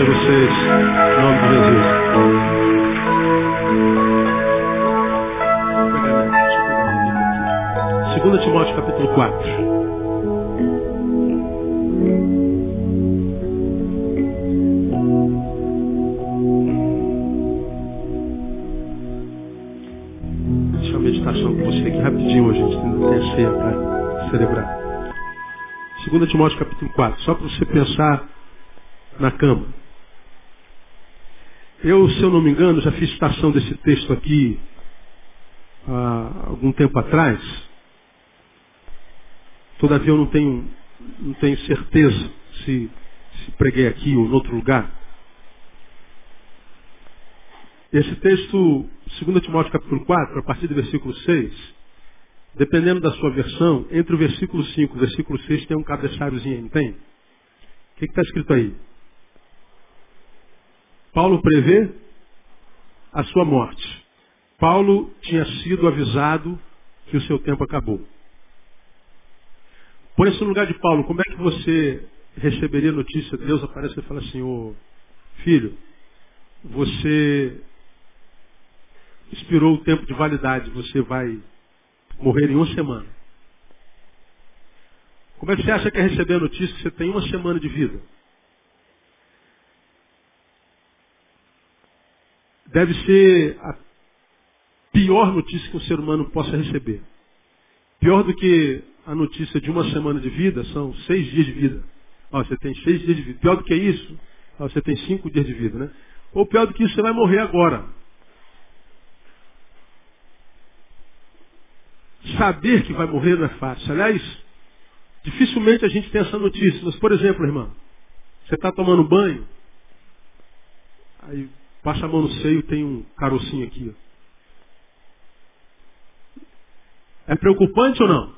Abençoe vocês. Em nome de Jesus. 2 Timóteo capítulo 4. meditação com você aqui rapidinho hoje, a gente ainda tem a ceia para celebrar. 2 Timóteo capítulo 4, só para você pensar na cama. Eu, se eu não me engano, já fiz citação desse texto aqui há algum tempo atrás. Todavia eu não tenho, não tenho certeza se, se preguei aqui ou em outro lugar. Esse texto, 2 Timóteo capítulo 4, a partir do versículo 6, dependendo da sua versão, entre o versículo 5 e o versículo 6 tem um cabeçalhozinho, não tem? O que está escrito aí? Paulo prevê a sua morte. Paulo tinha sido avisado que o seu tempo acabou. Põe-se no lugar de Paulo, como é que você receberia notícia? Deus aparece e fala assim, ô filho, você expirou o tempo de validade, você vai morrer em uma semana. Como é que você acha que é receber a notícia que você tem uma semana de vida? Deve ser a pior notícia que um ser humano possa receber. Pior do que a notícia de uma semana de vida são seis dias de vida. Ó, você tem seis dias de vida. Pior do que isso, ó, você tem cinco dias de vida, né? Ou pior do que isso, você vai morrer agora. Saber que vai morrer não é fácil. Aliás, dificilmente a gente tem essa notícia. Mas, por exemplo, irmão, você está tomando banho, aí passa a mão no seio tem um carocinho aqui. Ó. É preocupante ou não?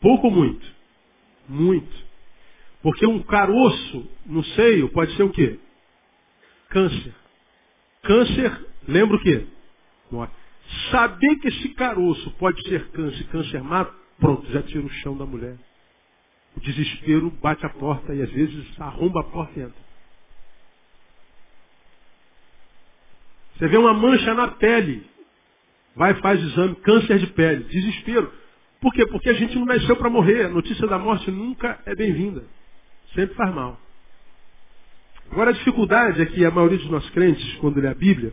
Pouco ou muito? Muito. Porque um caroço no seio pode ser o quê? Câncer. Câncer, lembra o quê? Saber que esse caroço pode ser câncer, câncer mata, pronto, já tira o chão da mulher. O desespero bate a porta e às vezes arromba a porta e entra. Você vê uma mancha na pele, vai faz exame, câncer de pele, desespero. Por quê? Porque a gente não nasceu para morrer. A notícia da morte nunca é bem-vinda. Sempre faz mal. Agora a dificuldade é que a maioria dos nossos crentes, quando lê a Bíblia,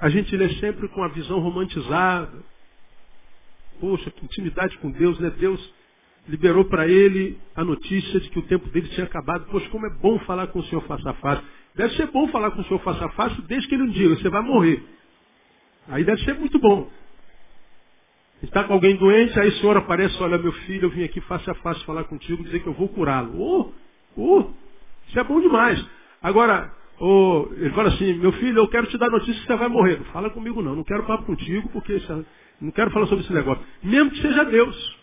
a gente lê sempre com a visão romantizada. Poxa, que intimidade com Deus, né? Deus liberou para ele a notícia de que o tempo dele tinha acabado. Poxa, como é bom falar com o Senhor face a face. Deve ser bom falar com o Senhor face a face desde que ele não diga, você vai morrer. Aí deve ser muito bom. Está com alguém doente, aí o Senhor aparece, olha meu filho, eu vim aqui face a face falar contigo, dizer que eu vou curá-lo. Oh, oh, isso é bom demais. Agora, ou ele fala assim, meu filho, eu quero te dar notícia que você vai morrer. Fala comigo não, não quero papo contigo, porque não quero falar sobre esse negócio. Mesmo que seja Deus.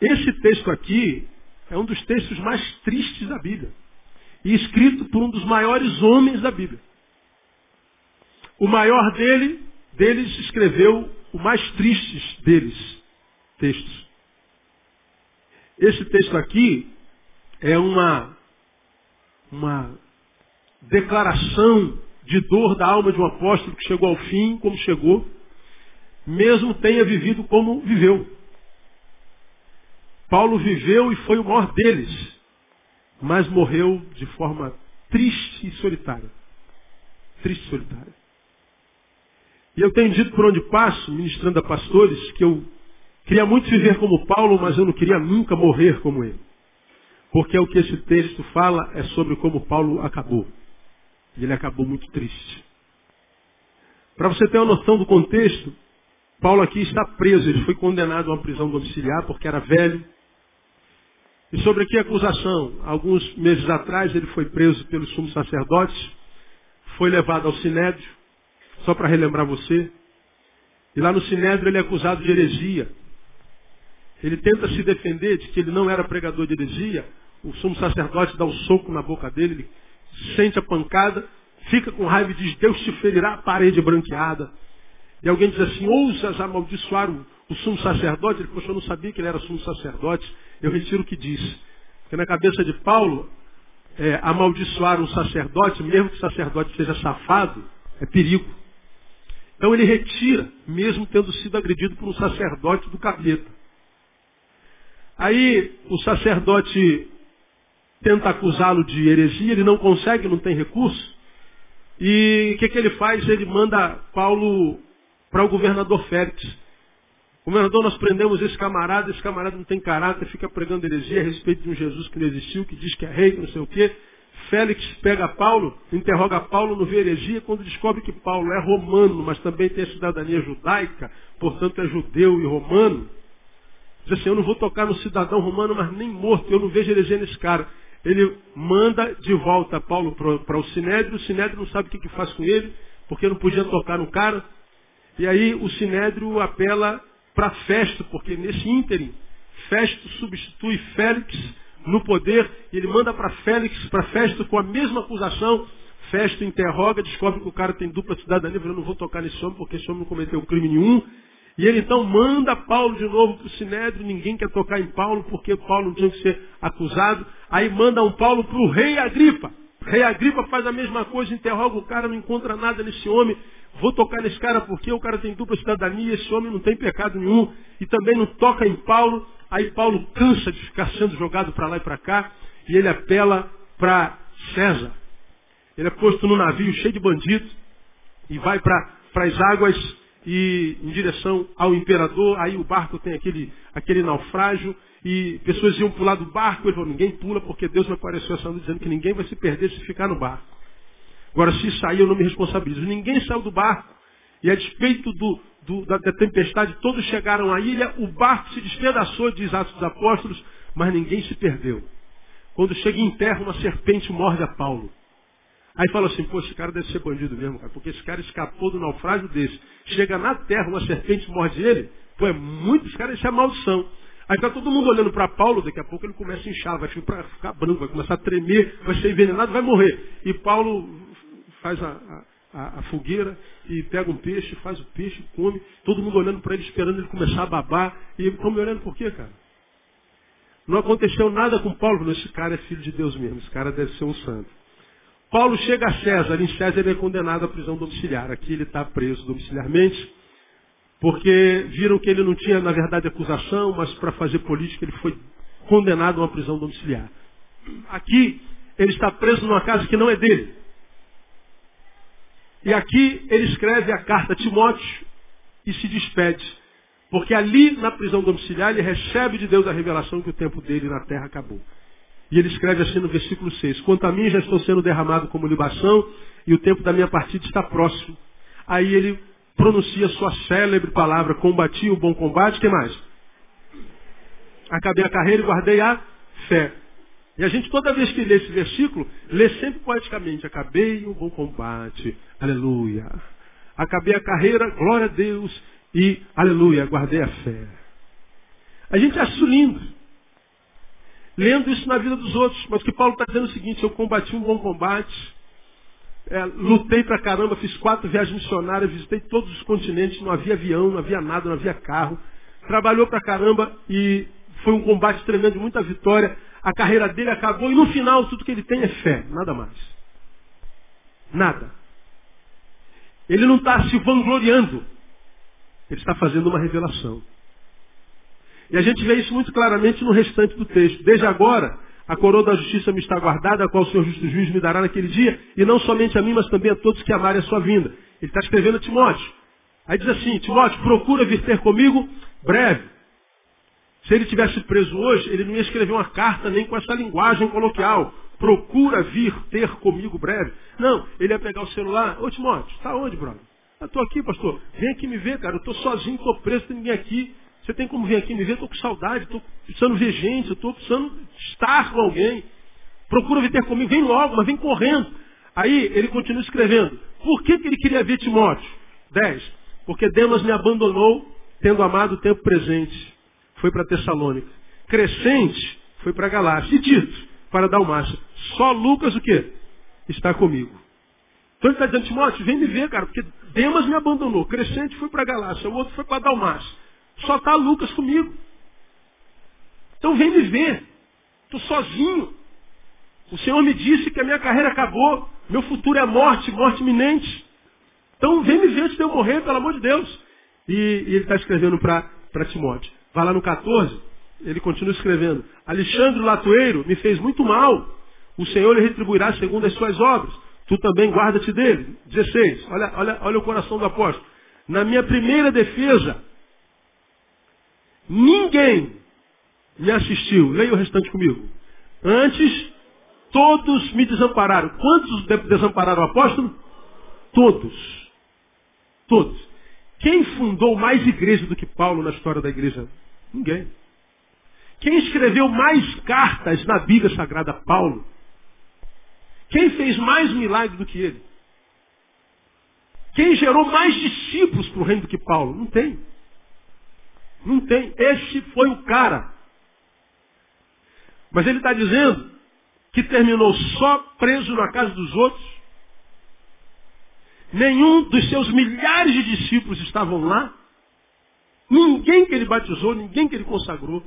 Esse texto aqui é um dos textos mais tristes da Bíblia. E escrito por um dos maiores homens da Bíblia. O maior dele, deles escreveu o mais triste deles textos. Esse texto aqui é uma uma declaração de dor da alma de um apóstolo que chegou ao fim, como chegou, mesmo tenha vivido como viveu. Paulo viveu e foi o maior deles, mas morreu de forma triste e solitária. Triste e solitária. E eu tenho dito por onde passo, ministrando a pastores, que eu queria muito viver como Paulo, mas eu não queria nunca morrer como ele. Porque o que esse texto fala é sobre como Paulo acabou. E ele acabou muito triste. Para você ter uma noção do contexto, Paulo aqui está preso. Ele foi condenado a uma prisão domiciliar porque era velho. E sobre que acusação? Alguns meses atrás ele foi preso pelos sumos sacerdotes, foi levado ao Sinédrio, só para relembrar você. E lá no Sinédrio ele é acusado de heresia. Ele tenta se defender de que ele não era pregador de heresia, o sumo sacerdote dá um soco na boca dele, ele sente a pancada, fica com raiva e diz, Deus te ferirá a parede branqueada. E alguém diz assim, ousas amaldiçoar o, o sumo sacerdote? Ele, poxa, eu não sabia que ele era sumo sacerdote. Eu retiro o que diz. Porque na cabeça de Paulo, é, amaldiçoar um sacerdote, mesmo que o sacerdote seja safado, é perigo. Então ele retira, mesmo tendo sido agredido por um sacerdote do capeta. Aí o sacerdote tenta acusá-lo de heresia, ele não consegue, não tem recurso. E o que, que ele faz? Ele manda Paulo para o governador Félix. Governador, nós prendemos esse camarada, esse camarada não tem caráter, fica pregando heresia a respeito de um Jesus que não existiu, que diz que é rei, que não sei o quê. Félix pega Paulo, interroga Paulo no heresia, quando descobre que Paulo é romano, mas também tem a cidadania judaica, portanto é judeu e romano. Diz assim, eu não vou tocar no cidadão romano, mas nem morto, eu não vejo heresia nesse cara ele manda de volta Paulo para o Sinédrio, o Sinédrio não sabe o que, que faz com ele, porque não podia tocar no cara. E aí o Sinédrio apela para Festo, porque nesse ínterim, Festo substitui Félix no poder, e ele manda para Félix, para Festo com a mesma acusação. Festo interroga, descobre que o cara tem dupla cidadania, eu não vou tocar nesse homem porque esse homem não cometeu crime nenhum. E ele então manda Paulo de novo para o Sinédrio, ninguém quer tocar em Paulo, porque Paulo não tinha que ser acusado. Aí manda um Paulo para o rei Agripa. Rei Agripa faz a mesma coisa, interroga o cara, não encontra nada nesse homem. Vou tocar nesse cara porque o cara tem dupla cidadania, esse homem não tem pecado nenhum. E também não toca em Paulo. Aí Paulo cansa de ficar sendo jogado para lá e para cá. E ele apela para César. Ele é posto no navio cheio de bandidos e vai para as águas e em direção ao imperador, aí o barco tem aquele, aquele naufrágio, e pessoas iam pular do barco, ele falou, ninguém pula, porque Deus me apareceu essa noite dizendo que ninguém vai se perder se ficar no barco. Agora, se sair, eu não me responsabilizo. Ninguém saiu do barco, e a despeito do, do, da, da, tempestade, todos chegaram à ilha, o barco se despedaçou, diz Atos dos Apóstolos, mas ninguém se perdeu. Quando chega em terra, uma serpente morde a Paulo. Aí fala assim, pô, esse cara deve ser bandido mesmo, cara, porque esse cara escapou do naufrágio desse. Chega na terra, uma serpente morde ele, pô, é muito, esse cara, isso é maldição. Aí está todo mundo olhando para Paulo, daqui a pouco ele começa a inchar, vai ficar, ficar branco, vai começar a tremer, vai ser envenenado, vai morrer. E Paulo faz a, a, a fogueira e pega um peixe, faz o peixe, come, todo mundo olhando para ele, esperando ele começar a babar. E estão me olhando por quê, cara? Não aconteceu nada com Paulo, esse cara é filho de Deus mesmo, esse cara deve ser um santo. Paulo chega a César, em César ele é condenado à prisão domiciliar. Aqui ele está preso domiciliarmente, porque viram que ele não tinha, na verdade, acusação, mas para fazer política ele foi condenado a uma prisão domiciliar. Aqui ele está preso numa casa que não é dele. E aqui ele escreve a carta a Timóteo e se despede. Porque ali na prisão domiciliar ele recebe de Deus a revelação que o tempo dele na terra acabou. E ele escreve assim no versículo 6: Quanto a mim já estou sendo derramado como libação, e o tempo da minha partida está próximo. Aí ele pronuncia sua célebre palavra: Combati o bom combate, que mais? Acabei a carreira e guardei a fé. E a gente, toda vez que lê esse versículo, lê sempre poeticamente: Acabei o bom combate, aleluia. Acabei a carreira, glória a Deus, e aleluia, guardei a fé. A gente acha isso lindo lendo isso na vida dos outros. Mas que Paulo está dizendo é o seguinte, eu combati um bom combate, é, lutei pra caramba, fiz quatro viagens missionárias, visitei todos os continentes, não havia avião, não havia nada, não havia carro. Trabalhou pra caramba e foi um combate tremendo, muita vitória. A carreira dele acabou e no final tudo que ele tem é fé, nada mais. Nada. Ele não está se vangloriando. Ele está fazendo uma revelação. E a gente vê isso muito claramente no restante do texto. Desde agora, a coroa da justiça me está guardada, a qual o Senhor justo juiz me dará naquele dia, e não somente a mim, mas também a todos que amarem a sua vinda. Ele está escrevendo a Timóteo. Aí diz assim, Timóteo, procura vir ter comigo breve. Se ele tivesse preso hoje, ele não ia escrever uma carta nem com essa linguagem coloquial. Procura vir ter comigo breve. Não, ele ia pegar o celular. Ô Timóteo, está onde, brother? Eu estou aqui, pastor. Vem aqui me ver, cara. Eu estou sozinho, estou preso, tem ninguém aqui. Você tem como vir aqui me ver? Estou com saudade, estou precisando ver gente, estou precisando estar com alguém. Procura vir ter comigo, vem logo, mas vem correndo. Aí ele continua escrevendo. Por que, que ele queria ver Timóteo? 10. Porque Demas me abandonou, tendo amado o tempo presente. Foi para Tessalônica. Crescente, foi para Galácia. E Tito, para Dalmácia. Só Lucas o quê? Está comigo. Então ele está dizendo, Timóteo, vem me ver, cara, porque Demas me abandonou. Crescente foi para Galácia, o outro foi para Dalmácia. Só está Lucas comigo. Então vem me ver. Estou sozinho. O Senhor me disse que a minha carreira acabou. Meu futuro é morte, morte iminente. Então vem me ver de eu morrer, pelo amor de Deus. E, e ele está escrevendo para Timóteo. Vai lá no 14, ele continua escrevendo. Alexandre Latoeiro me fez muito mal. O Senhor lhe retribuirá segundo as suas obras. Tu também guarda-te dele. 16. Olha, olha, olha o coração do apóstolo. Na minha primeira defesa, ninguém me assistiu. Leia o restante comigo. Antes, todos me desampararam. Quantos desampararam o apóstolo? Todos. Todos. Quem fundou mais igreja do que Paulo na história da igreja? Ninguém. Quem escreveu mais cartas na Bíblia Sagrada? Paulo. Quem fez mais milagres do que ele? Quem gerou mais discípulos para o reino do que Paulo? Não tem. Não tem. Esse foi o cara. Mas ele está dizendo que terminou só preso na casa dos outros. Nenhum dos seus milhares de discípulos estavam lá. Ninguém que ele batizou, ninguém que ele consagrou,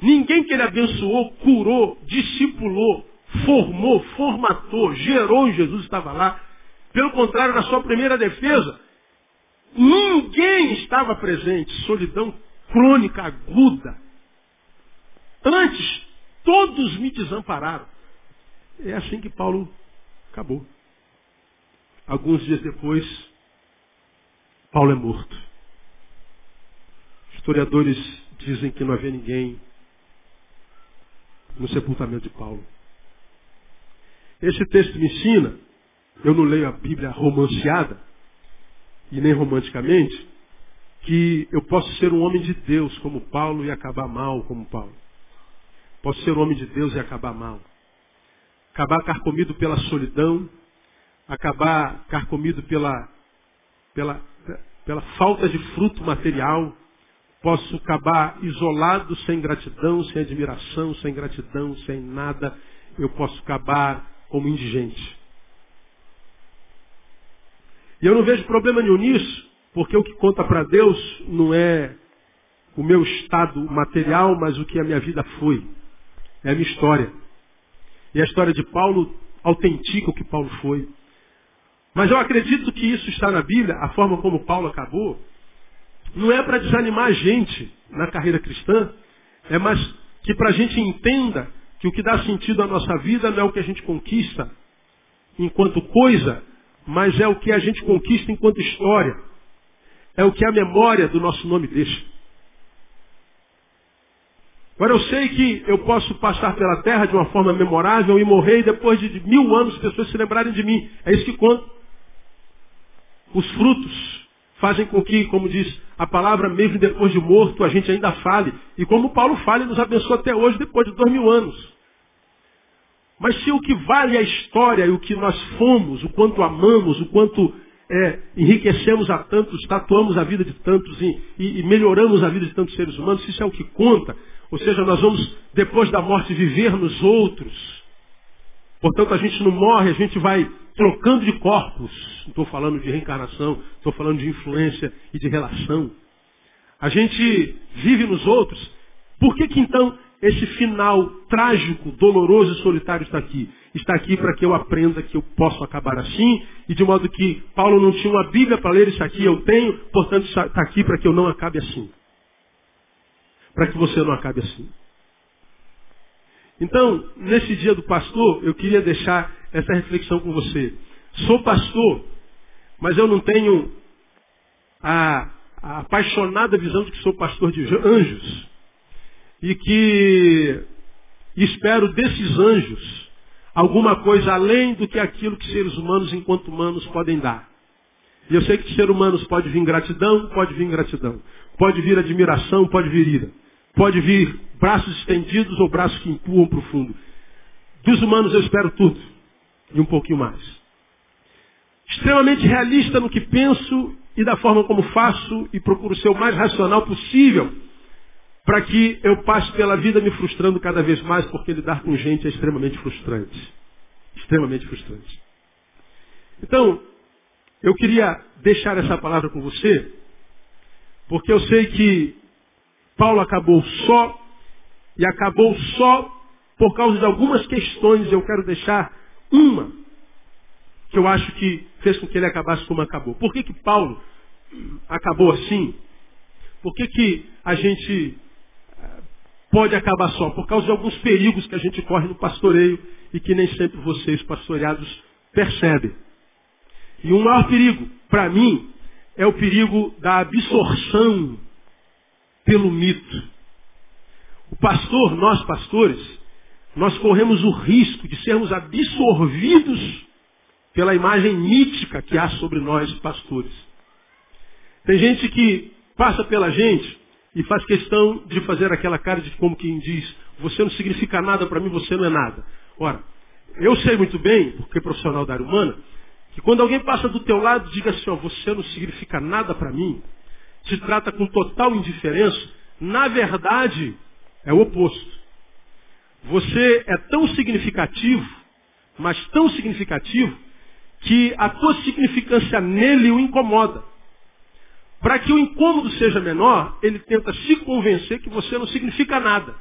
ninguém que ele abençoou, curou, discipulou, formou, formatou, gerou em Jesus estava lá. Pelo contrário, na sua primeira defesa, ninguém estava presente. Solidão crônica, aguda. Antes, todos me desampararam. É assim que Paulo acabou. Alguns dias depois, Paulo é morto. Historiadores dizem que não havia ninguém no sepultamento de Paulo. Esse texto me ensina, eu não leio a Bíblia romanceada, e nem romanticamente, que eu posso ser um homem de Deus como Paulo e acabar mal como Paulo. Posso ser um homem de Deus e acabar mal. Acabar carcomido pela solidão, acabar carcomido pela, pela, pela falta de fruto material, posso acabar isolado, sem gratidão, sem admiração, sem gratidão, sem nada, eu posso acabar como indigente. E eu não vejo problema nenhum nisso, porque o que conta para Deus não é o meu estado material, mas o que a minha vida foi. É a minha história. E a história de Paulo autentica o que Paulo foi. Mas eu acredito que isso está na Bíblia, a forma como Paulo acabou, não é para desanimar a gente na carreira cristã, é mais que para a gente entenda que o que dá sentido à nossa vida não é o que a gente conquista enquanto coisa, mas é o que a gente conquista enquanto história. É o que a memória do nosso nome deixa. Agora eu sei que eu posso passar pela terra de uma forma memorável e morrer e depois de mil anos as pessoas se lembrarem de mim. É isso que conta. Os frutos fazem com que, como diz a palavra, mesmo depois de morto, a gente ainda fale. E como Paulo fala, nos abençoa até hoje, depois de dois mil anos. Mas se o que vale a história e o que nós fomos, o quanto amamos, o quanto é, enriquecemos a tantos, tatuamos a vida de tantos e, e, e, melhoramos a vida de tantos seres humanos, se isso é o que conta, ou seja, nós vamos, depois da morte, viver nos outros. Portanto, a gente não morre, a gente vai trocando de corpos. Estou falando de reencarnação, estou falando de influência e de relação. A gente vive nos outros. Por que, que então esse final trágico, doloroso e solitário está aqui? Está aqui para que eu aprenda que eu posso acabar assim, e de modo que Paulo não tinha uma Bíblia para ler isso aqui, eu tenho, portanto está aqui para que eu não acabe assim. Para que você não acabe assim. Então, nesse dia do pastor, eu queria deixar essa reflexão com você. Sou pastor, mas eu não tenho a, a apaixonada visão de que sou pastor de anjos. E que espero desses anjos alguma coisa além do que aquilo que seres humanos, enquanto humanos, podem dar. E eu sei que de ser humanos pode vir gratidão, pode vir gratidão. Pode vir admiração, pode vir ira. Pode vir braços estendidos ou braços que empurram para o fundo. Dos humanos eu espero tudo. E um pouquinho mais. Extremamente realista no que penso e da forma como faço e procuro ser o mais racional possível para que eu passe pela vida me frustrando cada vez mais, porque lidar com gente é extremamente frustrante. Extremamente frustrante. Então, eu queria deixar essa palavra com você, porque eu sei que Paulo acabou só, e acabou só por causa de algumas questões. Eu quero deixar uma que eu acho que fez com que ele acabasse como acabou. Por que, que Paulo acabou assim? Por que, que a gente eh, pode acabar só? Por causa de alguns perigos que a gente corre no pastoreio e que nem sempre vocês, pastoreados, percebem. E um maior perigo, para mim, é o perigo da absorção pelo mito. O pastor, nós pastores, nós corremos o risco de sermos absorvidos pela imagem mítica que há sobre nós, pastores. Tem gente que passa pela gente e faz questão de fazer aquela cara de como quem diz, você não significa nada para mim, você não é nada. Ora, eu sei muito bem, porque profissional da área humana, que quando alguém passa do teu lado, diga assim, ó, você não significa nada para mim, te trata com total indiferença, na verdade, é o oposto. Você é tão significativo, mas tão significativo, que a tua significância nele o incomoda. Para que o incômodo seja menor, ele tenta se convencer que você não significa nada.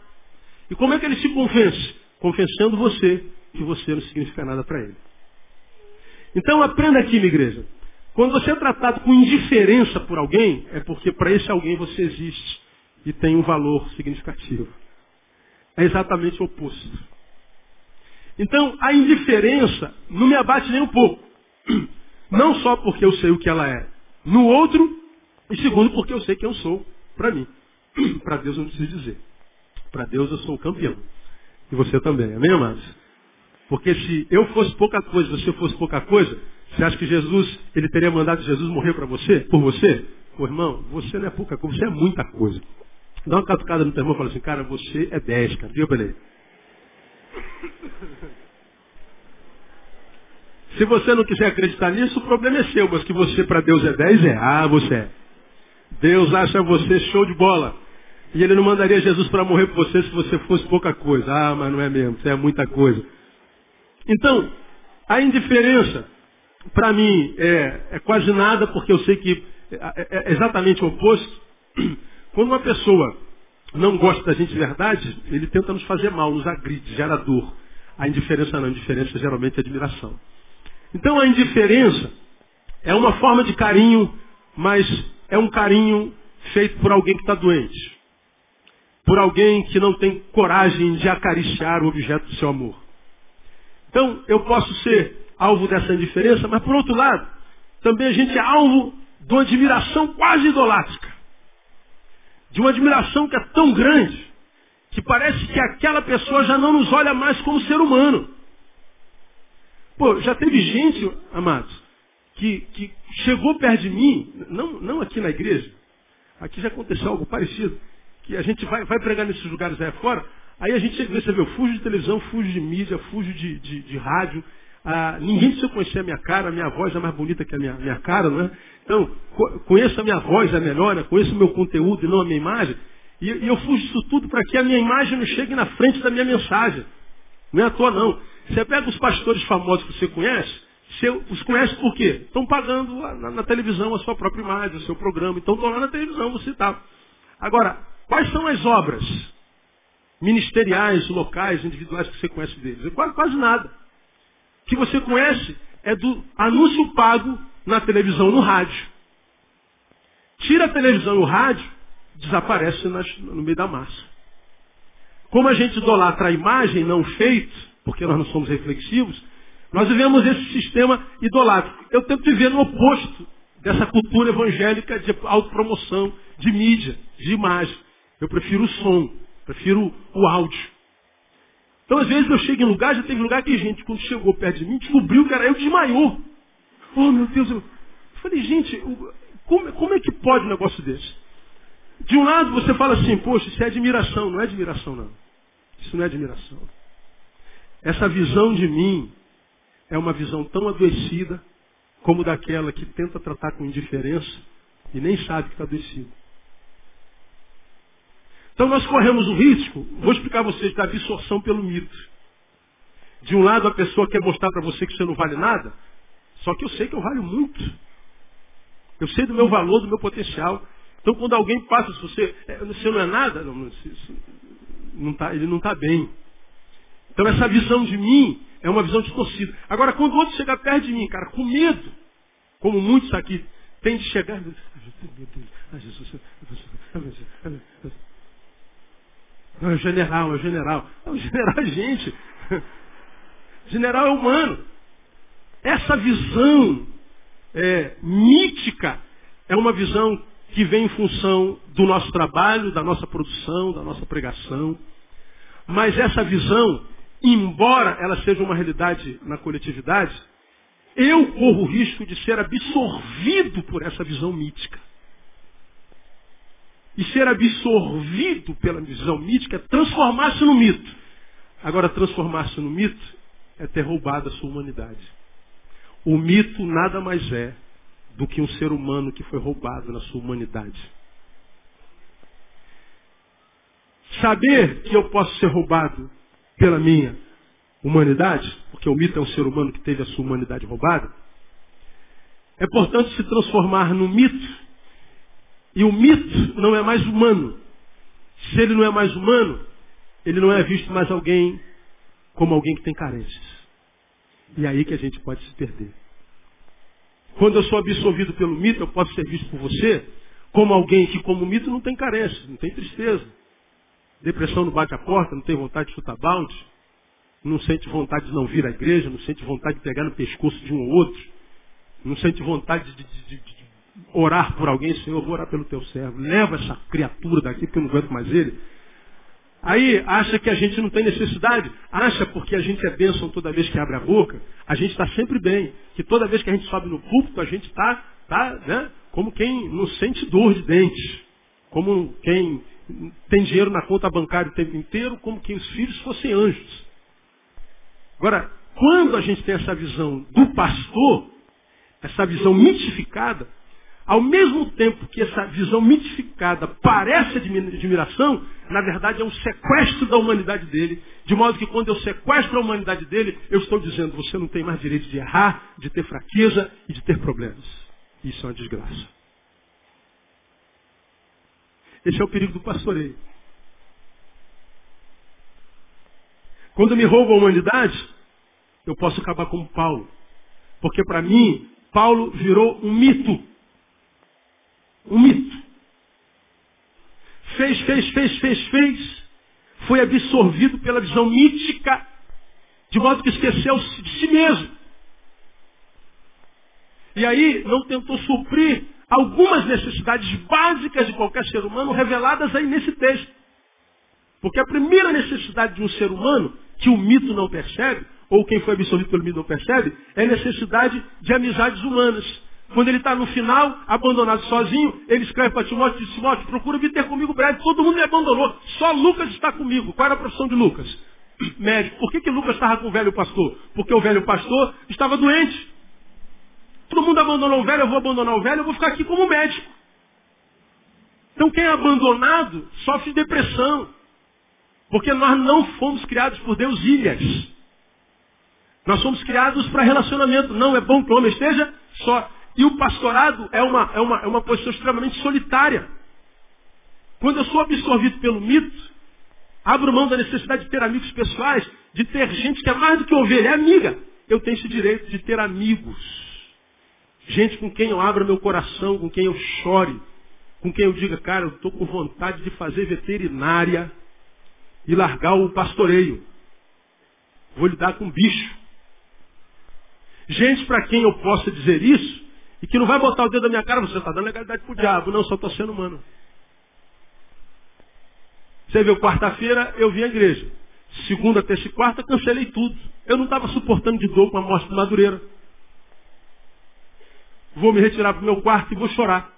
E como é que ele se convence? Convencendo você que você não significa nada para ele. Então aprenda aqui, minha igreja. Quando você é tratado com indiferença por alguém, é porque para esse alguém você existe e tem um valor significativo. É exatamente o oposto. Então, a indiferença não me abate nem um pouco. Não só porque eu sei o que ela é no outro, e segundo porque eu sei quem eu sou para mim. Para Deus eu não preciso dizer. Para Deus eu sou o campeão. E você também, amém, amados? Porque se eu fosse pouca coisa, você fosse pouca coisa, você acha que Jesus, ele teria mandado Jesus morrer para você, por você? Pô, irmão, você não é pouca coisa, você é muita coisa. Dá uma catucada no teu irmão e fala assim, cara, você é 10, cara. Viu, Belém? Se você não quiser acreditar nisso, o problema é seu, mas que você para Deus é 10, é. Ah, você é. Deus acha você show de bola. E ele não mandaria Jesus para morrer por você se você fosse pouca coisa. Ah, mas não é mesmo, você é muita coisa. Então, a indiferença, para mim, é, é, quase nada, porque eu sei que é, é, é exatamente o oposto. Quando uma pessoa não gosta da gente de verdade, ele tenta nos fazer mal, nos agride, gera dor. A indiferença não, a indiferença geralmente é admiração. Então a indiferença é uma forma de carinho, mas é um carinho feito por alguém que está doente. Por alguém que não tem coragem de acariciar o objeto do seu amor. Então, eu posso ser alvo dessa indiferença, mas por outro lado, também a gente é alvo de uma admiração quase idolátrica. De uma admiração que é tão grande, que parece que aquela pessoa já não nos olha mais como ser humano. Pô, já teve gente, amados, que, que chegou perto de mim, não, não aqui na igreja, aqui já aconteceu algo parecido, que a gente vai, vai pregar nesses lugares aí fora, Aí a gente você vê, fujo de televisão, fujo de mídia, fujo de, de, de rádio. Ah, ninguém precisa conhecer a minha cara, a minha voz é mais bonita que a minha, minha cara, não é? Então, co conheça a minha voz, é melhor, né? conheça o meu conteúdo e não a minha imagem. E, e eu fujo disso tudo para que a minha imagem não chegue na frente da minha mensagem. Não é à toa, não. Você pega os pastores famosos que você conhece, você os conhece por quê? Estão pagando na, na, televisão a sua própria imagem, o seu programa. Então estão lá na televisão, você está. Agora, quais são as obras? ministeriais, locais, individuais que você conhece deles? Quase, quase nada. Que você conhece é do anúncio pago na televisão, no rádio. Tira a televisão e o rádio, desaparece no meio da massa. Como a gente idolatra a imagem, não feito, porque nós não somos reflexivos, nós vivemos esse sistema idolátrico. Eu tento viver no oposto dessa cultura evangélica de autopromoção, de mídia, de imagem. Eu prefiro o som. Prefiro o áudio. Então, às vezes, eu chego em lugar, já teve lugar que gente, quando chegou perto de mim, descobriu que era eu, desmaiou. Oh, meu Deus. Eu falei, gente, como, como é que pode um negócio desse? De um lado, você fala assim, poxa, isso é admiração. Não é admiração, não. Isso não é admiração. Essa visão de mim é uma visão tão adoecida como daquela que tenta tratar com indiferença e nem sabe que está adoecido. Então nós corremos o risco, vou explicar a vocês, da absorção pelo mito. De um lado a pessoa quer mostrar para você que você não vale nada, só que eu sei que eu valho muito. Eu sei do meu valor, do meu potencial. Então quando alguém passa, se você, é, você não é nada, não, não tá, ele não está bem. Então essa visão de mim é uma visão distorcida. Agora, quando o outro chega perto de mim, cara, com medo, como muitos aqui têm de chegar. Não, é o general, é o general. É o general gente. General é humano. Essa visão é, mítica é uma visão que vem em função do nosso trabalho, da nossa produção, da nossa pregação. Mas essa visão, embora ela seja uma realidade na coletividade, eu corro o risco de ser absorvido por essa visão mítica. E ser absorvido pela visão mítica é transformar-se no mito. Agora, transformar-se no mito é ter roubado a sua humanidade. O mito nada mais é do que um ser humano que foi roubado na sua humanidade. Saber que eu posso ser roubado pela minha humanidade, porque o mito é um ser humano que teve a sua humanidade roubada, é portanto se transformar no mito. E o mito não é mais humano. Se ele não é mais humano, ele não é visto mais alguém como alguém que tem carências. E é aí que a gente pode se perder. Quando eu sou absorvido pelo mito, eu posso ser visto por você como alguém que, como mito, não tem carência, não tem tristeza. Depressão não bate a porta, não tem vontade de chutar balde, não sente vontade de não vir à igreja, não sente vontade de pegar no pescoço de um ou outro, não sente vontade de, de, de, de orar por alguém, Senhor, vou orar pelo teu servo. Leva essa criatura daqui, porque eu não aguento mais ele. Aí acha que a gente não tem necessidade, acha porque a gente é bênção toda vez que abre a boca, a gente está sempre bem. Que toda vez que a gente sobe no púlpito, a gente está tá, né, como quem não sente dor de dente. Como quem tem dinheiro na conta bancária o tempo inteiro, como quem os filhos fossem anjos. Agora, quando a gente tem essa visão do pastor, essa visão mitificada, ao mesmo tempo que essa visão mitificada parece admiração, na verdade é um sequestro da humanidade dele. De modo que quando eu sequestro a humanidade dele, eu estou dizendo, você não tem mais direito de errar, de ter fraqueza e de ter problemas. Isso é uma desgraça. Esse é o perigo do pastoreio. Quando me roubam a humanidade, eu posso acabar como Paulo. Porque para mim, Paulo virou um mito. Um mito. Fez, fez, fez, fez, fez. Foi absorvido pela visão mítica, de modo que esqueceu de si mesmo. E aí não tentou suprir algumas necessidades básicas de qualquer ser humano reveladas aí nesse texto. Porque a primeira necessidade de um ser humano, que o mito não percebe, ou quem foi absorvido pelo mito não percebe, é a necessidade de amizades humanas. Quando ele está no final, abandonado sozinho, ele escreve para Timóteo e diz, Timóteo, procura vir ter comigo breve. Todo mundo me abandonou. Só Lucas está comigo. Qual era a profissão de Lucas? Médico. Por que, que Lucas estava com o velho pastor? Porque o velho pastor estava doente. Todo mundo abandonou o velho, eu vou abandonar o velho, eu vou ficar aqui como médico. Então quem é abandonado sofre depressão. Porque nós não fomos criados por Deus ilhas. Nós somos criados para relacionamento. Não é bom que o homem esteja só. E o pastorado é uma, é uma, é uma posição extremamente solitária. Quando eu sou absorvido pelo mito, abro mão da necessidade de ter amigos pessoais, de ter gente que é mais do que ovelha, é amiga. Eu tenho esse direito de ter amigos. Gente com quem eu abra meu coração, com quem eu chore, com quem eu diga, cara, eu estou com vontade de fazer veterinária e largar o pastoreio. Vou lidar com bicho. Gente para quem eu possa dizer isso, e que não vai botar o dedo na minha cara, você está dando legalidade para o diabo. Não, só estou sendo humano. Você viu, quarta-feira eu vim à igreja. Segunda, terça e quarta, cancelei tudo. Eu não estava suportando de dor com a morte de Madureira. Vou me retirar para o meu quarto e vou chorar.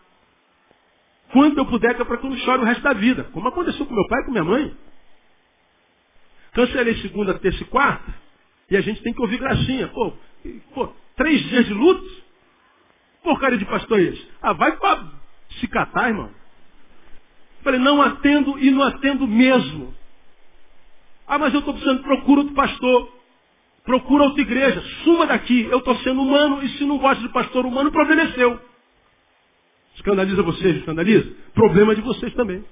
Quanto eu puder, que é para que eu não chore o resto da vida. Como aconteceu com meu pai e com minha mãe. Cancelei segunda, terça e quarta. E a gente tem que ouvir gracinha. Pô, pô três dias de luto? Porcaria de pastor é esse? Ah, vai para se catar, irmão. Falei, não atendo e não atendo mesmo. Ah, mas eu estou precisando, procura outro pastor. Procura outra igreja. Suma daqui. Eu estou sendo humano e se não gosta de pastor humano, o problema é seu. Escandaliza vocês, escandaliza? Problema de vocês também.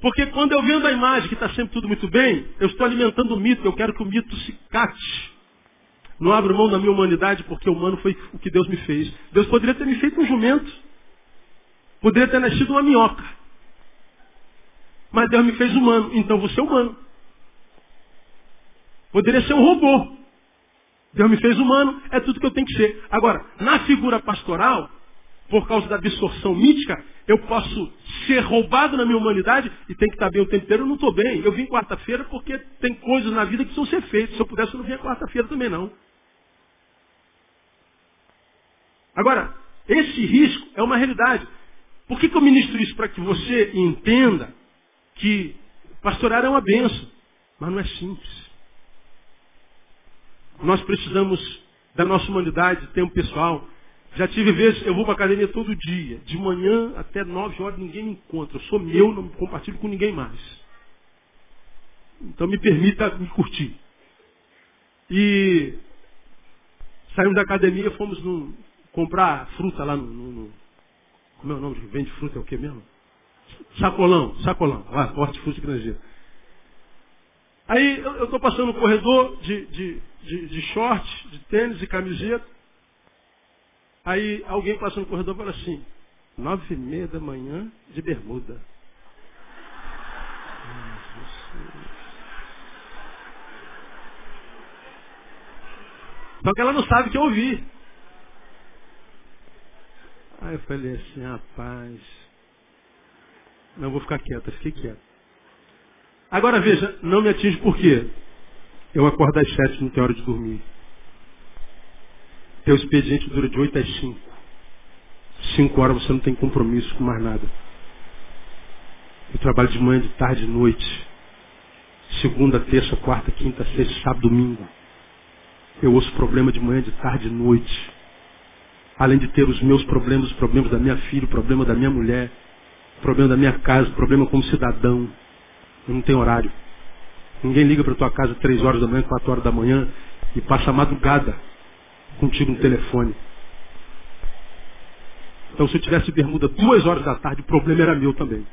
Porque quando eu vendo a imagem que está sempre tudo muito bem, eu estou alimentando o mito, eu quero que o mito se cate. Não abro mão da minha humanidade porque humano foi o que Deus me fez. Deus poderia ter me feito um jumento. Poderia ter nascido uma minhoca. Mas Deus me fez humano, então você é humano. Poderia ser um robô. Deus me fez humano, é tudo que eu tenho que ser. Agora, na figura pastoral, por causa da absorção mítica, eu posso ser roubado na minha humanidade e tem que estar bem o tempo inteiro. Eu não estou bem. Eu vim quarta-feira porque tem coisas na vida que precisam ser feitas. Se eu pudesse, eu não vinha quarta-feira também não. Agora, esse risco é uma realidade. Por que, que eu ministro isso? Para que você entenda que pastorar é uma benção, mas não é simples. Nós precisamos da nossa humanidade, tempo pessoal. Já tive vezes, eu vou para a academia todo dia, de manhã até nove horas ninguém me encontra. Eu sou meu, não compartilho com ninguém mais. Então me permita me curtir. E saímos da academia, fomos num, comprar fruta lá no, no, no, Como é o nome que vende fruta? É o que mesmo? Sacolão, sacolão. Ah, hortifruti estrangeiro. Aí eu estou passando no corredor de, de, de, de short, de tênis e camiseta. Aí alguém passa no corredor fala assim, nove e meia da manhã de bermuda. Só que ela não sabe que eu ouvi. Aí eu falei assim, rapaz, não vou ficar quieto, fiquei quieto. Agora veja, não me atinge por quê? Eu acordo às sete, não tenho hora de dormir. Teu expediente dura de oito às cinco. Cinco horas você não tem compromisso com mais nada. Eu trabalho de manhã, de tarde, de noite. Segunda, terça, quarta, quinta, sexta, sábado, domingo. Eu ouço problema de manhã, de tarde, de noite. Além de ter os meus problemas, os problemas da minha filha, o problema da minha mulher, o problema da minha casa, o problema como cidadão. Eu não tenho horário. Ninguém liga para tua casa três horas da manhã, quatro horas da manhã e passa a madrugada contigo no telefone. Então se eu tivesse bermuda duas horas da tarde, o problema era meu também.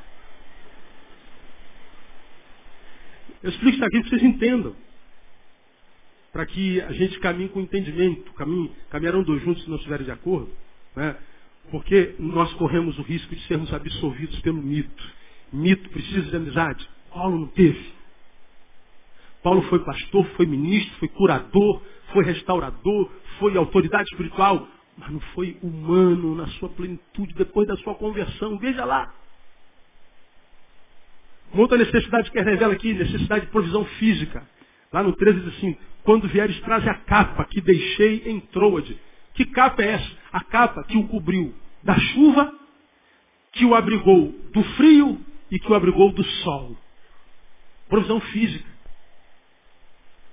Eu explico isso aqui para vocês entendam para que a gente caminhe com entendimento, caminhe, caminharão dois juntos se não estiverem de acordo, né? porque nós corremos o risco de sermos absolvidos pelo mito. Mito precisa de amizade. Paulo não teve. Paulo foi pastor, foi ministro, foi curador, foi restaurador, foi autoridade espiritual, mas não foi humano na sua plenitude depois da sua conversão. Veja lá. Uma outra necessidade que revela aqui, necessidade de provisão física. Lá no 13 diz assim, quando vieres, traze a capa que deixei em Troade. Que capa é essa? A capa que o cobriu da chuva, que o abrigou do frio e que o abrigou do sol. Provisão física.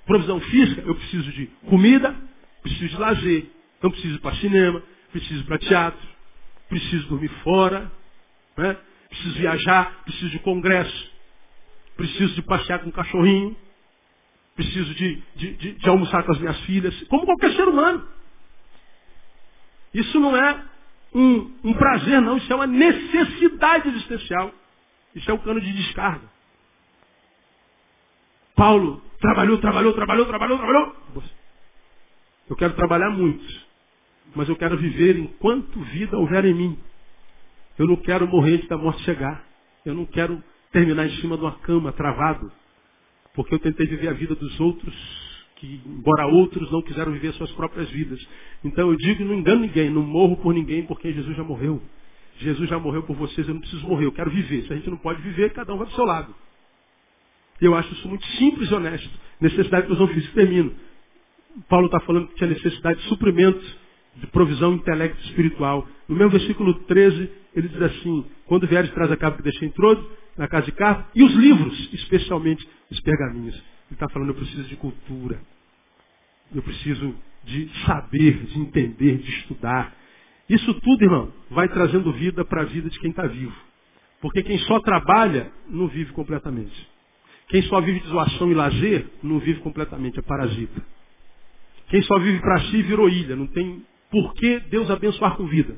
Provisão física, eu preciso de comida, preciso de lazer. Então preciso ir para cinema, preciso ir para teatro, preciso dormir fora, né? preciso viajar, preciso de congresso, preciso de passear com um cachorrinho, preciso de, de, de, de almoçar com as minhas filhas, como qualquer ser humano. Isso não é um, um, prazer, não. Isso é uma necessidade existencial. Isso é um cano de descarga. Paulo trabalhou, trabalhou, trabalhou, trabalhou, trabalhou. Eu quero trabalhar muito, mas eu quero viver enquanto vida houver em mim. Eu não quero morrer antes da morte chegar. Eu não quero terminar em cima de uma cama, travado. Porque eu tentei viver a vida dos outros, que, embora outros não quiseram viver suas próprias vidas. Então eu digo, não engano ninguém, não morro por ninguém, porque Jesus já morreu. Jesus já morreu por vocês, eu não preciso morrer, eu quero viver. Se a gente não pode viver, cada um vai do seu lado. Eu acho isso muito simples e honesto. Necessidade de provisão física. Termino. Paulo está falando que tinha necessidade de suprimento, de provisão intelecto espiritual. No mesmo versículo 13, ele diz assim, quando vieres traz a cabo que deixei em trono, na casa de carro, e os livros, especialmente os pergaminhos. Ele está falando, eu preciso de cultura. Eu preciso de saber, de entender, de estudar. Isso tudo, irmão, vai trazendo vida para a vida de quem está vivo. Porque quem só trabalha não vive completamente. Quem só vive de zoação e lazer não vive completamente, é parasita. Quem só vive para si virou ilha, não tem por que Deus abençoar com vida.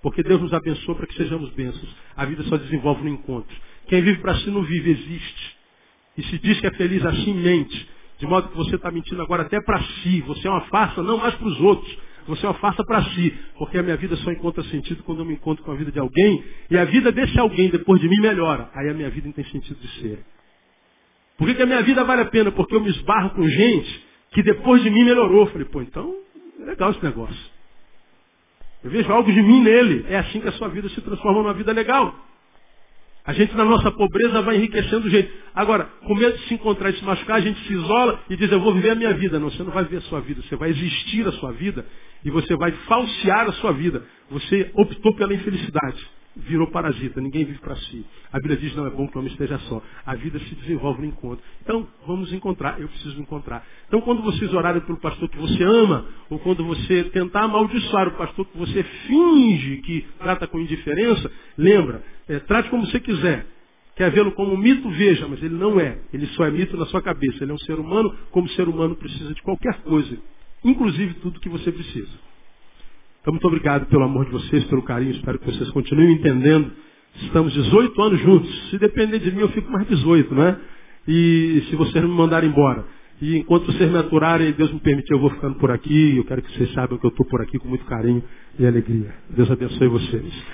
Porque Deus nos abençoou para que sejamos bênçãos. A vida só desenvolve no encontro. Quem vive para si não vive, existe. E se diz que é feliz assim, mente. De modo que você está mentindo agora até para si. Você é uma farsa, não mais para os outros. Você é uma farsa para si. Porque a minha vida só encontra sentido quando eu me encontro com a vida de alguém. E a vida desse alguém, depois de mim, melhora. Aí a minha vida tem sentido de ser. Por que, que a minha vida vale a pena? Porque eu me esbarro com gente que depois de mim melhorou. falei, pô, então é legal esse negócio. Eu vejo algo de mim nele. É assim que a sua vida se transforma numa vida legal. A gente, na nossa pobreza, vai enriquecendo o jeito. Agora, com medo de se encontrar e se machucar, a gente se isola e diz, eu vou viver a minha vida. Não, você não vai viver a sua vida. Você vai existir a sua vida e você vai falsear a sua vida. Você optou pela infelicidade virou parasita, ninguém vive para si. A Bíblia diz, não é bom que o homem esteja só. A vida se desenvolve no encontro. Então, vamos encontrar, eu preciso encontrar. Então, quando vocês orarem pelo pastor que você ama, ou quando você tentar amaldiçoar o pastor que você finge que trata com indiferença, lembra, é, trate como você quiser. Quer vê-lo como mito? Veja, mas ele não é. Ele só é mito na sua cabeça. Ele é um ser humano, como ser humano precisa de qualquer coisa. Inclusive tudo que você precisa. Então, muito obrigado pelo amor de vocês, pelo carinho. Espero que vocês continuem entendendo. Estamos 18 anos juntos. Se depender de mim, eu fico mais 18, né? E se vocês me mandarem embora. E enquanto vocês me aturarem, Deus me permitir, eu vou ficando por aqui. Eu quero que vocês saibam que eu estou por aqui com muito carinho e alegria. Deus abençoe vocês.